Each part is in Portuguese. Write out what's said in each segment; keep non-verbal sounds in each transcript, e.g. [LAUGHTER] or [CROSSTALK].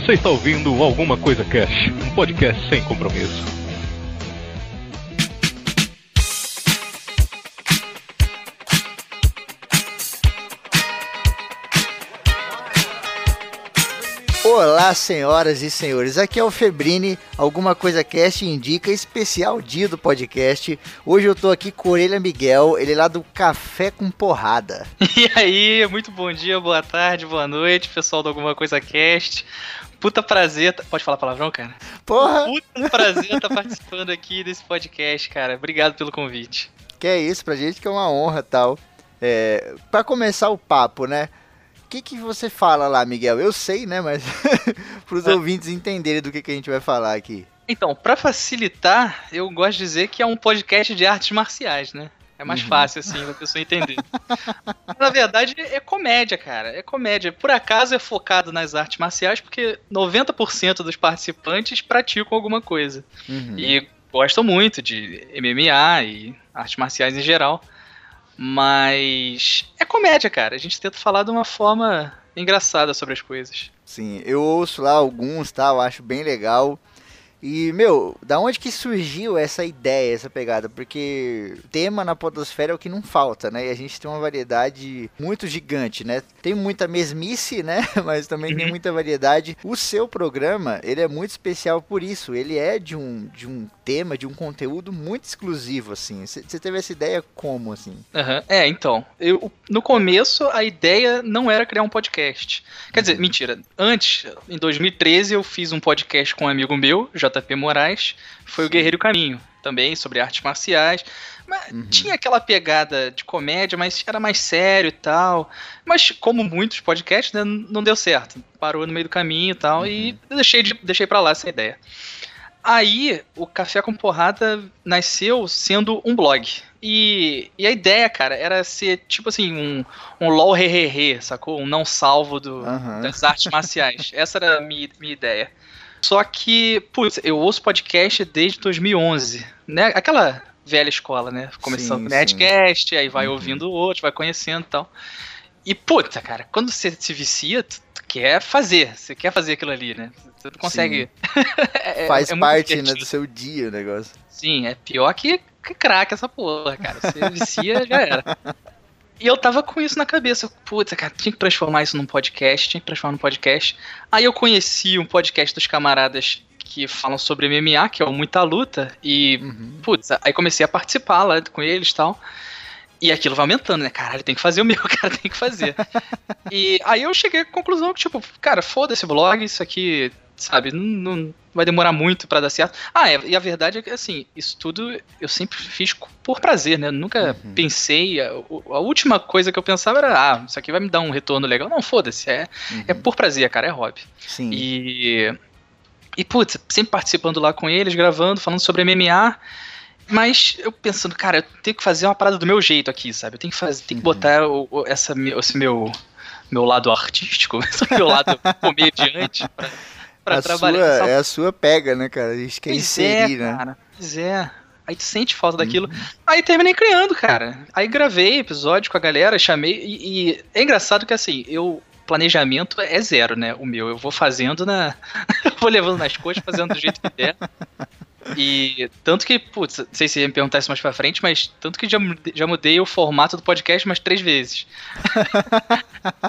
Você está ouvindo Alguma Coisa Cash, um podcast sem compromisso. Olá, senhoras e senhores. Aqui é o Febrini, Alguma Coisa Cast indica especial dia do podcast. Hoje eu tô aqui com o Orelha Miguel, ele é lá do Café com Porrada. [LAUGHS] E aí, muito bom dia, boa tarde, boa noite, pessoal do Alguma Coisa Cast. Puta prazer. Pode falar palavrão, cara? Porra! Puta prazer estar participando aqui desse podcast, cara. Obrigado pelo convite. Que é isso, pra gente que é uma honra tal. É, para começar o papo, né? O que, que você fala lá, Miguel? Eu sei, né? Mas [LAUGHS] para os É. ouvintes entenderem do que, que a gente vai falar aqui. Então, pra facilitar, eu gosto de dizer que é um podcast de artes marciais, né? É mais Uhum. fácil, assim, da pessoa entender. [LAUGHS] Na verdade, é comédia, cara. É comédia. Por acaso é focado nas artes marciais, porque 90% dos participantes praticam alguma coisa. Uhum. E gostam muito de MMA e artes marciais em geral. Mas é comédia, cara. A gente tenta falar de uma forma engraçada sobre as coisas. Sim, eu ouço lá alguns, tá? Eu acho bem legal. E, meu, da onde que surgiu essa ideia, essa pegada? Porque tema na podosfera é o que não falta, né? E a gente tem uma variedade muito gigante, né? Tem muita mesmice, né? [LAUGHS] Mas também tem Uhum. muita variedade. O seu programa, ele é muito especial por isso. Ele é de um, de um tema, de um conteúdo muito exclusivo, assim. Você teve essa ideia como, assim? Aham. É, então. Eu, no começo, a ideia não era criar um podcast. Quer dizer, mentira. Antes, em 2013, eu fiz um podcast com um amigo meu, JP Moraes. Foi o Guerreiro Caminho. Também sobre artes marciais. Mas Uhum. tinha aquela pegada de comédia, mas era mais sério e tal. Mas, como muitos podcasts, né, não deu certo. Parou no meio do caminho e tal. E eu deixei, de, deixei pra lá essa ideia. Aí, o Café com Porrada nasceu sendo um blog. E, e a ideia, cara, era ser tipo assim, um, um LOL re, sacou? Um não salvo do, Aham. das artes marciais. Essa era a minha, minha ideia. Só que, putz, eu ouço podcast desde 2011, né? Aquela velha escola, né? Começando Sim, com Nerdcast, aí vai Uhum. ouvindo outro, vai conhecendo e tal. E, puta, cara, quando você se vicia, tu, tu quer fazer, você quer fazer aquilo ali, né? Você não consegue. [LAUGHS] É- Faz é parte né, do seu dia o negócio. Sim, é pior que, que crack essa porra, cara. Você vicia, já era. [LAUGHS] E eu tava com isso na cabeça. Puta, cara, tinha que transformar isso num podcast, tinha que transformar num podcast. Aí eu conheci um podcast dos camaradas que falam sobre MMA, que é o Muita Luta, e, Uhum. putz, aí comecei a participar lá com eles e tal. E aquilo vai aumentando, né? Caralho, tem que fazer o meu, [LAUGHS] cara, tem que fazer. e aí eu cheguei à conclusão que, tipo, cara, foda-se o blog, isso aqui, sabe, não, não vai demorar muito pra dar certo. Ah, é, e a verdade é que, assim, isso tudo eu sempre fiz por prazer, né? Eu nunca Uhum. pensei. A, a última coisa que eu pensava era, ah, isso aqui vai me dar um retorno legal. Não, foda-se, é, é Uhum. por prazer, cara, é hobby. Sim. E. E, putz, sempre participando lá com eles, gravando, falando sobre MMA. Mas eu pensando, cara, eu tenho que fazer uma parada do meu jeito aqui, sabe? Eu tenho que fazer, tenho que Uhum. botar o, o- essa, esse meu, meu lado artístico, [LAUGHS] esse meu lado comediante pra, pra a trabalhar. sua, é a sua pega, né, cara? A gente quer Pois inserir, é, né? cara. Pois é. Aí tu sente falta daquilo. Uhum. Aí terminei criando, cara. Aí gravei episódio com a galera, chamei. E, e é engraçado que assim, eu. Planejamento é zero, né? O meu. Eu vou fazendo na. [LAUGHS] vou levando nas coxas, fazendo do jeito que der. E tanto que, putz, não sei se ia me perguntar isso mais pra frente, mas tanto que já, mudei- já mudei o formato do podcast umas três vezes.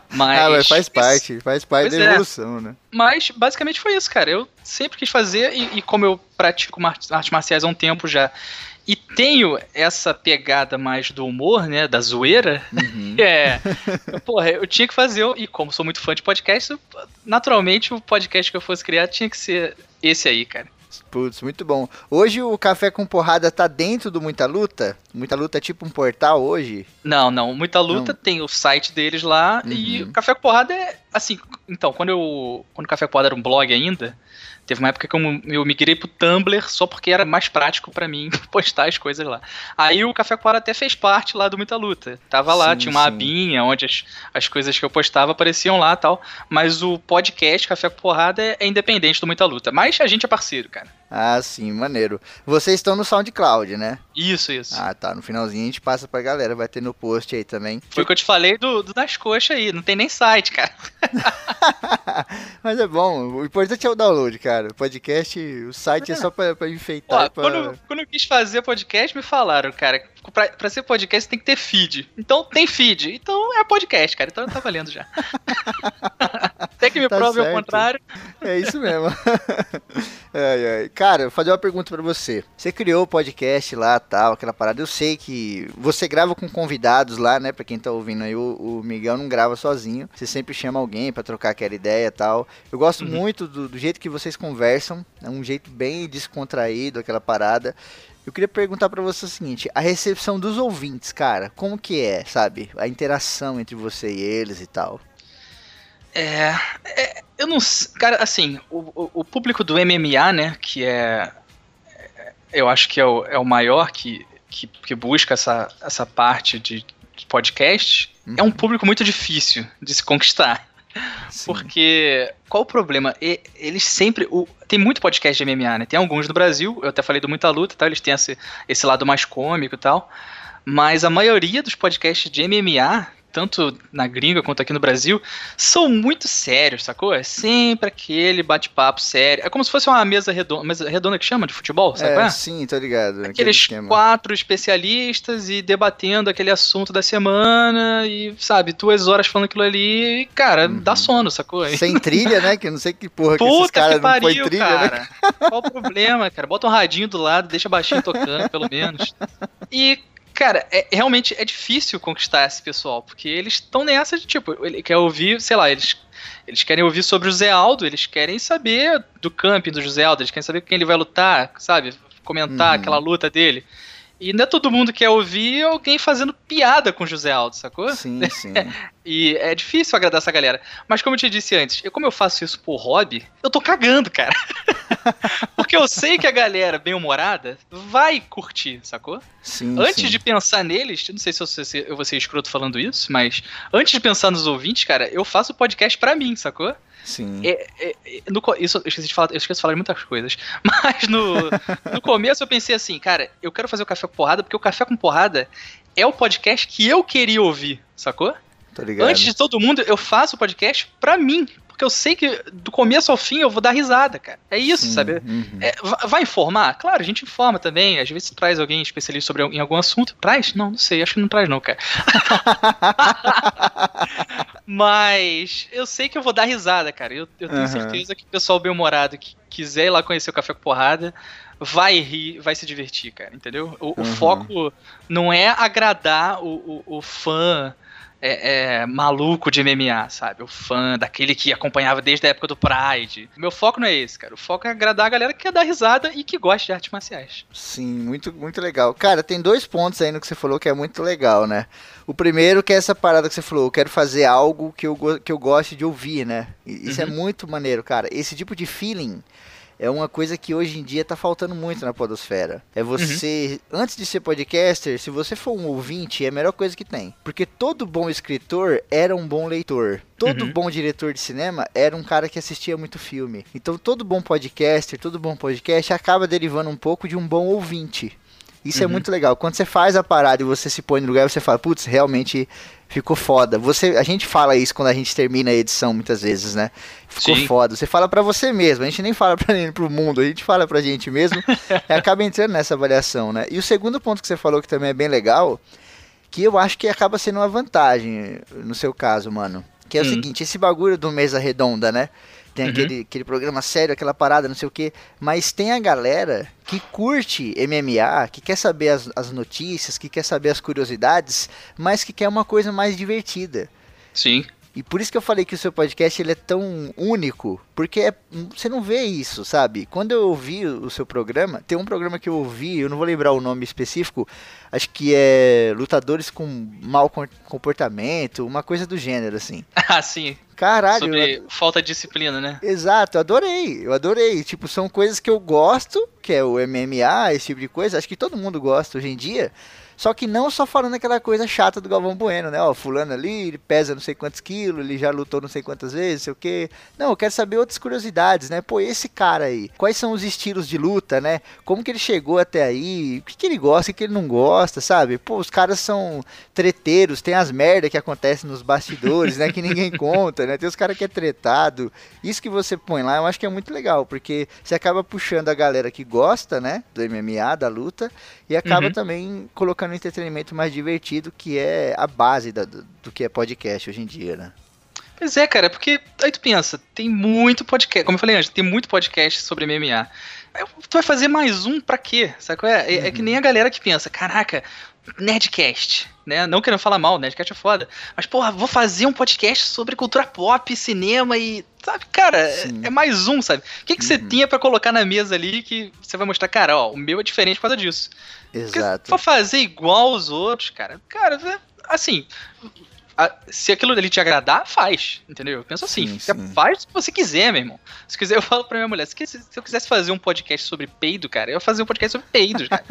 mas, [LAUGHS] ah, mas faz parte, faz parte da é. evolução, né? mas basicamente foi isso, cara. Eu sempre quis fazer, e, e como eu pratico artes marciais há um tempo já, e tenho essa pegada mais do humor, né? Da zoeira, Uhum. [LAUGHS] é. Porra, eu tinha que fazer, e como sou muito fã de podcast, naturalmente o podcast que eu fosse criar tinha que ser esse aí, cara. Putz, muito bom. Hoje o Café com Porrada tá dentro do Muita Luta? Muita Luta é tipo um portal hoje? Não, não. Muita luta Não. tem o site deles lá e Uhum. o Café com Porrada é assim. Então, quando eu. Quando o Café com Porrada era um blog ainda, teve uma época que eu, eu migrei pro Tumblr só porque era mais prático pra mim [LAUGHS] postar as coisas lá. Aí o Café Porrada até fez parte lá do Muita Luta. Tava lá, Sim, tinha uma sim. abinha onde as, as coisas que eu postava apareciam lá e tal. Mas o podcast Café com Porrada é, é independente do Muita Luta. Mas a gente é parceiro, cara. Ah, sim, maneiro. Vocês estão no SoundCloud, né? Isso, isso. Ah, tá. No finalzinho a gente passa pra galera, vai ter no post aí também. Foi o que eu te falei do, do das coxas aí, não tem nem site, cara. [LAUGHS] Mas é bom, o importante é o download, cara. O podcast, o site é, é só pra, pra enfeitar. Ó, pra... quando, quando eu quis fazer podcast, me falaram, cara, pra, pra ser podcast tem que ter feed. Então tem feed. Então é podcast, cara. Então tá valendo já. [LAUGHS] Até que me [LAUGHS] tá prove ao contrário. É isso mesmo. [LAUGHS] ai, ai. Cara, vou fazer uma pergunta para você. Você criou o podcast lá, tal, aquela parada. Eu sei que você grava com convidados lá, né? Pra quem tá ouvindo aí, o, o Miguel não grava sozinho. Você sempre chama alguém para trocar aquela ideia e tal. Eu gosto uhum. muito do, do jeito que vocês conversam. É um jeito bem descontraído, aquela parada. Eu queria perguntar para você o seguinte: a recepção dos ouvintes, cara, como que é, sabe? A interação entre você e eles e tal. É, é eu não, cara, assim, o, o, público do MMA, né, que é, é, eu acho que é o, é o maior que, que, que busca essa, essa parte de, de podcast, uhum. é um público muito difícil de se conquistar. Sim. Porque qual o problema? Eles sempre. O, tem muito podcast de MMA, né? Tem alguns no Brasil, eu até falei do Muita Luta, tá? eles têm esse, esse lado mais cômico e tal. Mas a maioria dos podcasts de MMA tanto na gringa quanto aqui no Brasil, são muito sérios, sacou? É sempre aquele bate-papo sério. É como se fosse uma mesa redonda, mesa redonda que chama de futebol, sabe? É, é? sim, tô ligado. Aqueles quatro especialistas e debatendo aquele assunto da semana e, sabe, duas horas falando aquilo ali e, cara, uhum. dá sono, sacou? [LAUGHS] Sem trilha, né? Que não sei que porra Puta que esses caras não põem trilha, né? cara. né? Qual o problema, cara? Bota um radinho do lado, deixa baixinho tocando, pelo menos. [LAUGHS] E, Cara, é, realmente é difícil conquistar esse pessoal, porque eles estão nessa de tipo, ele quer ouvir, sei lá, eles, eles querem ouvir sobre o Zé Aldo, eles querem saber do camping do José Aldo, eles querem saber com quem ele vai lutar, sabe? Comentar uhum. aquela luta dele. E não é todo mundo quer ouvir alguém fazendo piada com José Aldo, sacou? Sim, sim. [LAUGHS] e é difícil agradar essa galera. Mas como eu te disse antes, eu, como eu faço isso por hobby, eu tô cagando, cara. [LAUGHS] Porque eu sei que a galera bem-humorada vai curtir, sacou? Sim, antes sim. de pensar neles, não sei se eu, se eu vou ser escroto falando isso, mas antes de pensar nos ouvintes, cara, eu faço podcast para mim, sacou? Sim. É, é, é, no, isso, eu esqueci de falar, eu esqueço de falar de muitas coisas. [LAUGHS] Mas no, no começo eu pensei assim, cara, eu quero fazer o Café com Porrada, porque o Café com Porrada é o podcast que eu queria ouvir, sacou? Antes de todo mundo, eu faço o podcast pra mim, porque eu sei que do começo ao fim eu vou dar risada, cara. É isso, Sim, sabe? Uhum. É, vai informar? Claro, a gente informa também. Às vezes traz alguém especialista sobre em algum assunto. Traz? Não, não sei. Acho que não traz, não, cara. [LAUGHS] Mas eu sei que eu vou dar risada, cara. Eu, eu tenho uhum. certeza que o pessoal bem-humorado que quiser ir lá conhecer o Café com Porrada vai rir, vai se divertir, cara, entendeu? O, uhum. o foco não é agradar o, o, o fã é, é, maluco de MMA, sabe? O fã, daquele que acompanhava desde a época do Pride. Meu foco não é esse, cara. O foco é agradar a galera que quer dar risada e que gosta de artes marciais. Sim, muito, muito legal. Cara, tem dois pontos aí no que você falou que é muito legal, né? O primeiro que é essa parada que você falou, eu quero fazer algo que eu, que eu goste de ouvir, né? Isso é uhum. é muito maneiro, cara. Esse tipo de feeling é uma coisa que hoje em dia tá faltando muito na podosfera. É você, uhum. antes de ser podcaster, se você for um ouvinte, é a melhor coisa que tem. Porque todo bom escritor era um bom leitor. Todo uhum. bom diretor de cinema era um cara que assistia muito filme. Então todo bom podcaster, todo bom podcast acaba derivando um pouco de um bom ouvinte. Isso é uhum. é muito legal. Quando você faz a parada e você se põe no lugar, você fala, putz, realmente ficou foda. Você, a gente fala isso quando a gente termina a edição muitas vezes, né? Ficou Sim. foda. Você fala para você mesmo, a gente nem fala para [LAUGHS] pro mundo, a gente fala pra gente mesmo [LAUGHS] e acaba entrando nessa avaliação, né? E o segundo ponto que você falou que também é bem legal, que eu acho que acaba sendo uma vantagem no seu caso, mano. Que é hum. o seguinte, esse bagulho do mesa redonda, né? Tem uhum. aquele, aquele programa sério, aquela parada, não sei o que. Mas tem a galera que curte MMA, que quer saber as, as notícias, que quer saber as curiosidades, mas que quer uma coisa mais divertida. Sim. E por isso que eu falei que o seu podcast ele é tão único, porque é, você não vê isso, sabe? Quando eu ouvi o seu programa, tem um programa que eu ouvi, eu não vou lembrar o nome específico, acho que é Lutadores com Mau Comportamento, uma coisa do gênero, assim. [LAUGHS] Ah, sim. Caralho. Sobre eu... falta de disciplina, né? Exato, eu adorei, eu adorei. Tipo, são coisas que eu gosto, que é o MMA, esse tipo de coisa, acho que todo mundo gosta hoje em dia. Só que não só falando aquela coisa chata do Galvão Bueno, né? Ó, fulano ali, ele pesa não sei quantos quilos, ele já lutou não sei quantas vezes, sei o quê. Não, eu quero saber outras curiosidades, né? Pô, esse cara aí, quais são os estilos de luta, né? Como que ele chegou até aí? O que, que ele gosta o que ele não gosta, sabe? Pô, os caras são treteiros, tem as merda que acontecem nos bastidores, né? Que ninguém [LAUGHS] conta, né? Tem os caras que é tretado. Isso que você põe lá, eu acho que é muito legal, porque você acaba puxando a galera que gosta, né? Do MMA, da luta, e acaba uhum. também colocando um entretenimento mais divertido, que é a base da, do, do que é podcast hoje em dia, né? Pois é, cara, porque aí tu pensa, tem muito podcast, como eu falei antes, tem muito podcast sobre MMA. Tu vai fazer mais um pra quê? Sabe é? É, é que nem a galera que pensa, caraca, Nerdcast, né? Não querendo falar mal, Nerdcast é foda. Mas, porra, vou fazer um podcast sobre cultura pop, cinema e. Sabe, cara, é, é, mais um, sabe? O que, que uhum. você tinha para colocar na mesa ali que você vai mostrar, cara, ó, o meu é diferente por causa disso. Exato. Porque se fazer igual aos outros, cara, cara, é, assim, se aquilo dele te agradar, faz, entendeu? Eu penso assim, sim, sim. faz o que você quiser, meu irmão. Se quiser, eu falo pra minha mulher, se, eu quisesse fazer um podcast sobre peido, cara, eu ia fazer um podcast sobre peidos, cara.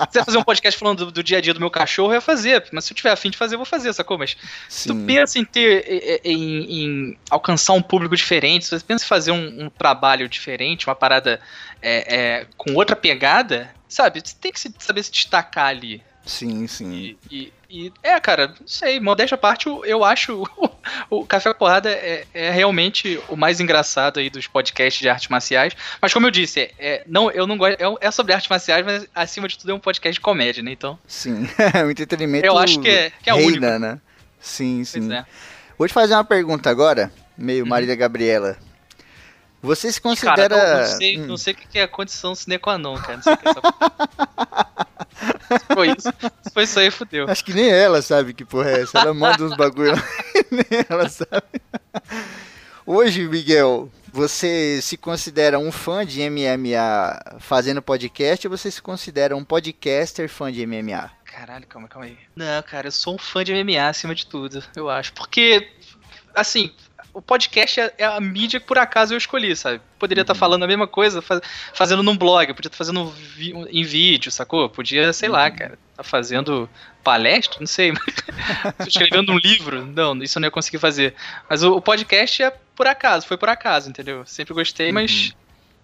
se quiser fazer um podcast falando do, do, dia a dia do meu cachorro, eu ia fazer. Mas se eu tiver afim de fazer, eu vou fazer, sacou? Mas se tu pensa em ter, em, em, alcançar um público diferente, se você pensa em fazer um, um trabalho diferente, uma parada é, é, com outra pegada, sabe? Você tem que saber se destacar ali. Sim, sim. E, e, e, é, cara, não sei, modéstia à parte, eu acho [LAUGHS] o, o Café Porrada é, é, realmente o mais engraçado aí dos podcasts de artes marciais. Mas como eu disse, é, é não, eu não gosto. É, é, sobre artes marciais, mas acima de tudo é um podcast de comédia, né? Então. Sim, [LAUGHS] o entretenimento. Eu acho que é, que é reina, único. né? Sim, sim. É. Vou te fazer uma pergunta agora, meio uhum. Marília Gabriela. Você se considera. Cara, não, não, sei, hum. não sei o que é a condição sine qua non, cara. Não sei o que é essa [LAUGHS] [LAUGHS] foi isso. Se foi isso aí, fudeu. Acho que nem ela sabe que porra é essa. Ela manda uns bagulho [LAUGHS] nem ela sabe. Hoje, Miguel, você se considera um fã de MMA fazendo podcast ou você se considera um podcaster fã de MMA? Caralho, calma, calma aí. Não, cara, eu sou um fã de MMA acima de tudo, eu acho. Porque, assim, o podcast é, é, a mídia que por acaso eu escolhi, sabe? Poderia estar uhum. tá falando a mesma coisa faz, fazendo num blog, podia estar tá fazendo vi, em vídeo, sacou? Podia, sei uhum. lá, cara, tá fazendo palestra, não sei, [LAUGHS] escrevendo um livro, não, isso eu não ia conseguir fazer. Mas o, o, podcast é por acaso, foi por acaso, entendeu? Sempre gostei, uhum. mas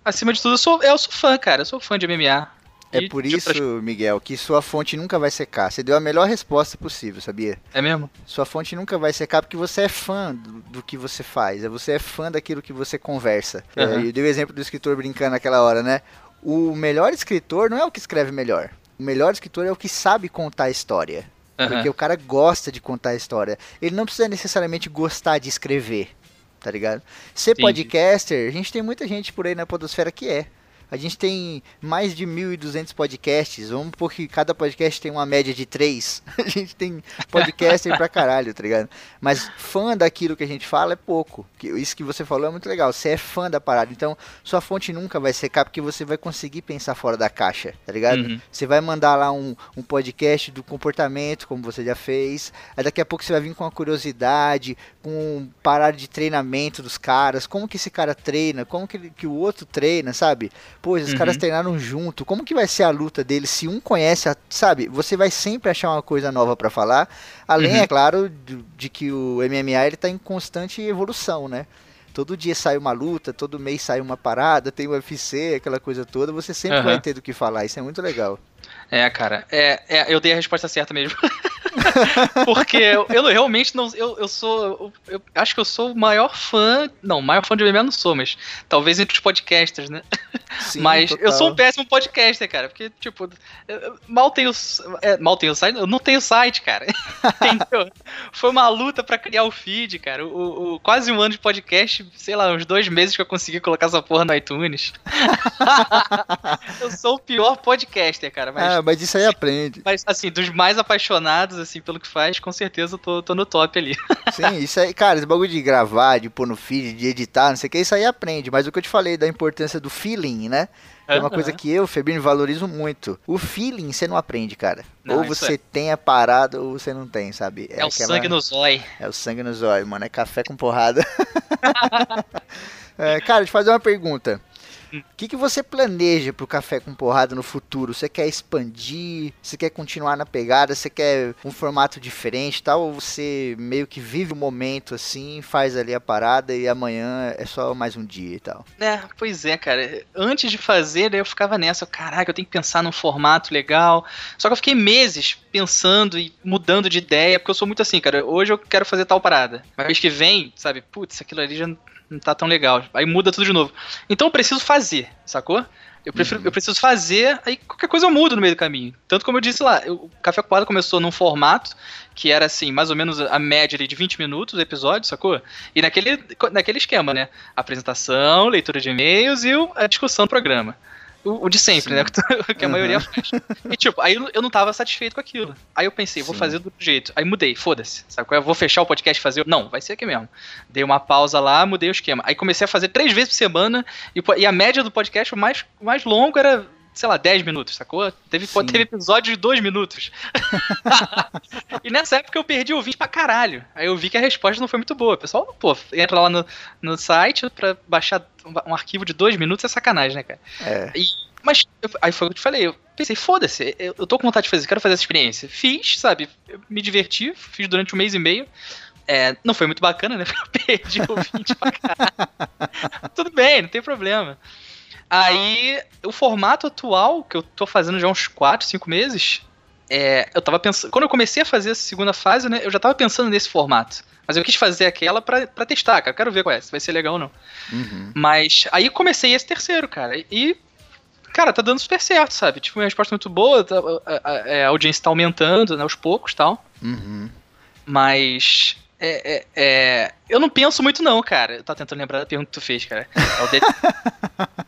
acima de tudo eu sou, eu sou fã, cara, eu sou fã de MMA. É por isso, outras... Miguel, que sua fonte nunca vai secar. Você deu a melhor resposta possível, sabia? É mesmo? Sua fonte nunca vai secar porque você é fã do, do que você faz. É, você é fã daquilo que você conversa. Uhum. Eu dei o exemplo do escritor brincando naquela hora, né? O melhor escritor não é o que escreve melhor. O melhor escritor é o que sabe contar a história. Uhum. Porque o cara gosta de contar a história. Ele não precisa necessariamente gostar de escrever, tá ligado? Ser Sim. podcaster, a gente tem muita gente por aí na podosfera que é. A gente tem mais de 1.200 podcasts. Vamos porque cada podcast tem uma média de 3. [LAUGHS] A gente tem podcaster pra caralho, tá ligado? Mas fã daquilo que a gente fala é pouco. Isso que você falou é muito legal. Você é fã da parada. Então, sua fonte nunca vai secar porque você vai conseguir pensar fora da caixa, tá ligado? Uhum. Você vai mandar lá um, um podcast do comportamento, como você já fez. Aí daqui a pouco você vai vir com uma curiosidade, com um parada de treinamento dos caras. Como que esse cara treina? Como que, que o outro treina, sabe? Pô, os uhum. caras treinaram junto. Como que vai ser a luta deles se um conhece, a, sabe? Você vai sempre achar uma coisa nova para falar. Além, uhum. é claro, de, de, que o MMA ele tá em constante evolução, né? Todo dia sai uma luta, todo mês sai uma parada, tem o UFC, aquela coisa toda. Você sempre uhum. vai ter do que falar. Isso é muito legal. É, cara, é, é, eu dei a resposta certa mesmo. [LAUGHS] Porque eu, eu, realmente não. Eu, eu sou. Eu, eu, acho que eu sou o maior fã. Não, maior fã de MMA não sou, mas talvez entre os podcasters, né? [LAUGHS] Sim, mas total. eu sou um péssimo podcaster, cara. Porque, tipo, mal tenho. É, mal tenho site. Eu não tenho site, cara. [LAUGHS] Entendeu? Foi uma luta para criar o feed, cara. O, o, quase um ano de podcast, sei lá, uns dois meses que eu consegui colocar essa porra no iTunes. [LAUGHS] eu sou o pior podcaster, cara. Mas, ah, mas isso aí aprende. Mas, assim, dos mais apaixonados, assim, pelo que faz, com certeza eu tô, tô no top ali. [LAUGHS] Sim, isso aí, cara, esse bagulho de gravar, de pôr no feed, de editar, não sei o que, isso aí aprende. Mas o que eu te falei da importância do feeling, né? É uma coisa que eu, Febrini, valorizo muito. O feeling você não aprende, cara. Não, ou você é. tem a parada ou você não tem, sabe? É, é o aquela... sangue no zóio. É o sangue no zóio, mano. É café com porrada. [LAUGHS] é, cara, deixa eu fazer uma pergunta. O que, que você planeja pro Café com Porrada no futuro? Você quer expandir? Você quer continuar na pegada? Você quer um formato diferente tal? Ou você meio que vive o momento assim, faz ali a parada e amanhã é só mais um dia e tal? É, pois é, cara. Antes de fazer, eu ficava nessa. Caraca, eu tenho que pensar num formato legal. Só que eu fiquei meses pensando e mudando de ideia, porque eu sou muito assim, cara. Hoje eu quero fazer tal parada. Mas vez que vem, sabe, putz, aquilo ali já não tá tão legal. Aí muda tudo de novo. Então eu preciso fazer, sacou? Eu, prefiro, uhum. eu preciso fazer, aí qualquer coisa eu mudo no meio do caminho. Tanto como eu disse lá, eu, o Café Ocupado começou num formato que era assim, mais ou menos a média de 20 minutos o episódio, sacou? E naquele, naquele esquema, né? Apresentação, leitura de e-mails e a discussão do programa. O, o de sempre, Sim. né? [LAUGHS] que a uhum. maioria faz. E tipo, aí eu não tava satisfeito com aquilo. Aí eu pensei, vou Sim. fazer do outro jeito. Aí mudei, foda-se. Sabe? Eu vou fechar o podcast e fazer. Não, vai ser aqui mesmo. Dei uma pausa lá, mudei o esquema. Aí comecei a fazer três vezes por semana. E, e a média do podcast, o mais, o mais longo era sei lá, 10 minutos, sacou? Teve, teve episódio de 2 minutos. [LAUGHS] e nessa época eu perdi o vídeo pra caralho. Aí eu vi que a resposta não foi muito boa. O pessoal, pô, entra lá no, no site pra baixar um arquivo de 2 minutos é sacanagem, né, cara? É. E, mas eu, aí foi o que eu te falei, eu pensei, foda-se, eu, eu tô com vontade de fazer, quero fazer essa experiência. Fiz, sabe? Eu me diverti, fiz durante um mês e meio. É, não foi muito bacana, né? [LAUGHS] Eu perdi o vídeo pra caralho. [LAUGHS] Tudo bem, não tem problema. Aí, o formato atual, que eu tô fazendo já uns 4, 5 meses, é, eu tava pensando. Quando eu comecei a fazer essa segunda fase, né, eu já tava pensando nesse formato. Mas eu quis fazer aquela pra, pra testar, cara. Eu quero ver qual é, se vai ser legal ou não. Uhum. Mas aí comecei esse terceiro, cara. E, cara, tá dando super certo, sabe? Tipo, uma resposta muito boa, tá, a, a, a, audiência tá aumentando, né, aos poucos tal. Uhum. Mas é, é, é, eu não penso muito, não, cara. Eu tava tentando lembrar da pergunta que tu fez, cara. É o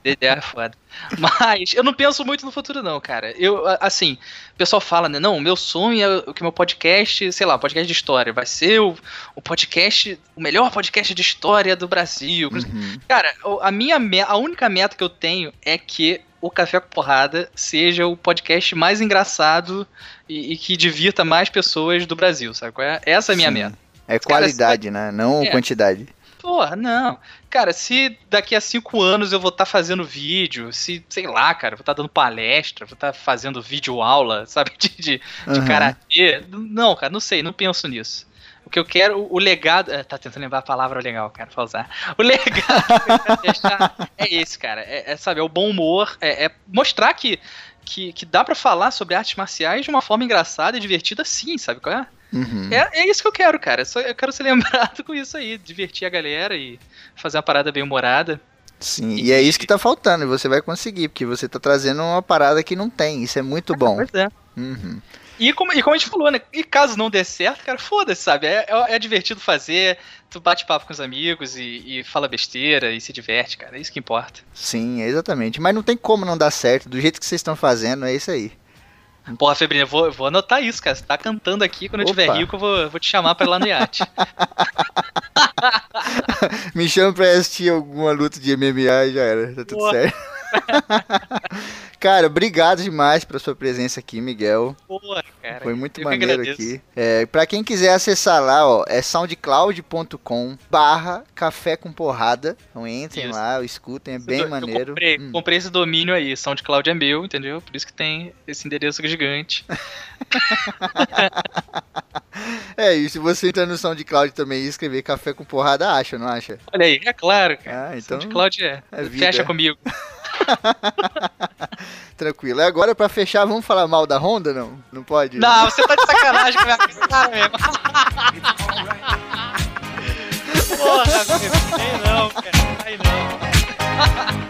DDR [LAUGHS] é foda. Mas eu não penso muito no futuro, não, cara. Eu, assim, o pessoal fala, né? Não, o meu sonho é que meu podcast, sei lá, podcast de história, vai ser o, o podcast, o melhor podcast de história do Brasil. Uhum. Cara, a minha a única meta que eu tenho é que o Café com Porrada seja o podcast mais engraçado e, e que divirta mais pessoas do Brasil, sabe? Essa é a minha Sim. meta. É qualidade, Cara, né? Não é. quantidade. Porra, não. Cara, se daqui a cinco anos eu vou estar tá fazendo vídeo, se, sei lá, cara, vou estar tá dando palestra, vou estar tá fazendo vídeo aula, [LAUGHS] sabe, de, de, uhum. de karatê. Não, cara, não sei, não penso nisso. O que eu quero, o, legado. É, tá tentando lembrar a palavra legal, cara, pra usar. O legado que eu quero [LAUGHS] deixar é esse, cara. É, é, sabe, é o bom humor, é, é mostrar que, que, que dá para falar sobre artes marciais de uma forma engraçada e divertida, sim, sabe qual é? Uhum. É, é isso que eu quero, cara. Só, eu quero ser [LAUGHS] lembrado com isso aí, divertir a galera e fazer uma parada bem humorada. Sim, e, e é isso que tá faltando, e você vai conseguir, porque você tá trazendo uma parada que não tem, isso é muito bom. Pois é. Uhum. E como, e como a gente falou, né? E caso não dê certo, cara, foda-se, sabe? É, é, é, divertido fazer, tu bate papo com os amigos e, e, fala besteira e se diverte, cara. É isso que importa. Sim, exatamente. Mas não tem como não dar certo, do jeito que vocês estão fazendo, é isso aí. Porra, Febrina, eu vou, vou anotar isso, cara. Você tá cantando aqui, quando Opa. eu tiver rico, eu vou, vou te chamar pra ir lá no iate. [LAUGHS] Me chama pra assistir alguma luta de MMA e já era, tá tudo Boa. certo. [LAUGHS] Cara, obrigado demais pela sua presença aqui, Miguel. Boa, cara. Foi muito maneiro aqui. É, pra quem quiser acessar lá, ó, é soundcloud.com barra café com porrada. Então entrem isso. lá, escutem, é bem eu, maneiro. Eu comprei, hum. comprei esse domínio aí, Soundcloud é meu, entendeu? Por isso que tem esse endereço gigante. [LAUGHS] é, e se você entrar no SoundCloud também e escrever café com porrada, acha, não acha? Olha aí, é claro, cara. Ah, então SoundCloud é. é Fecha comigo. [LAUGHS] [LAUGHS] Tranquilo. E agora, pra fechar, vamos falar mal da Honda, não? Não pode? Não, você tá de sacanagem com a minha cara mesmo. Porra, meu, não, cara. Aí não.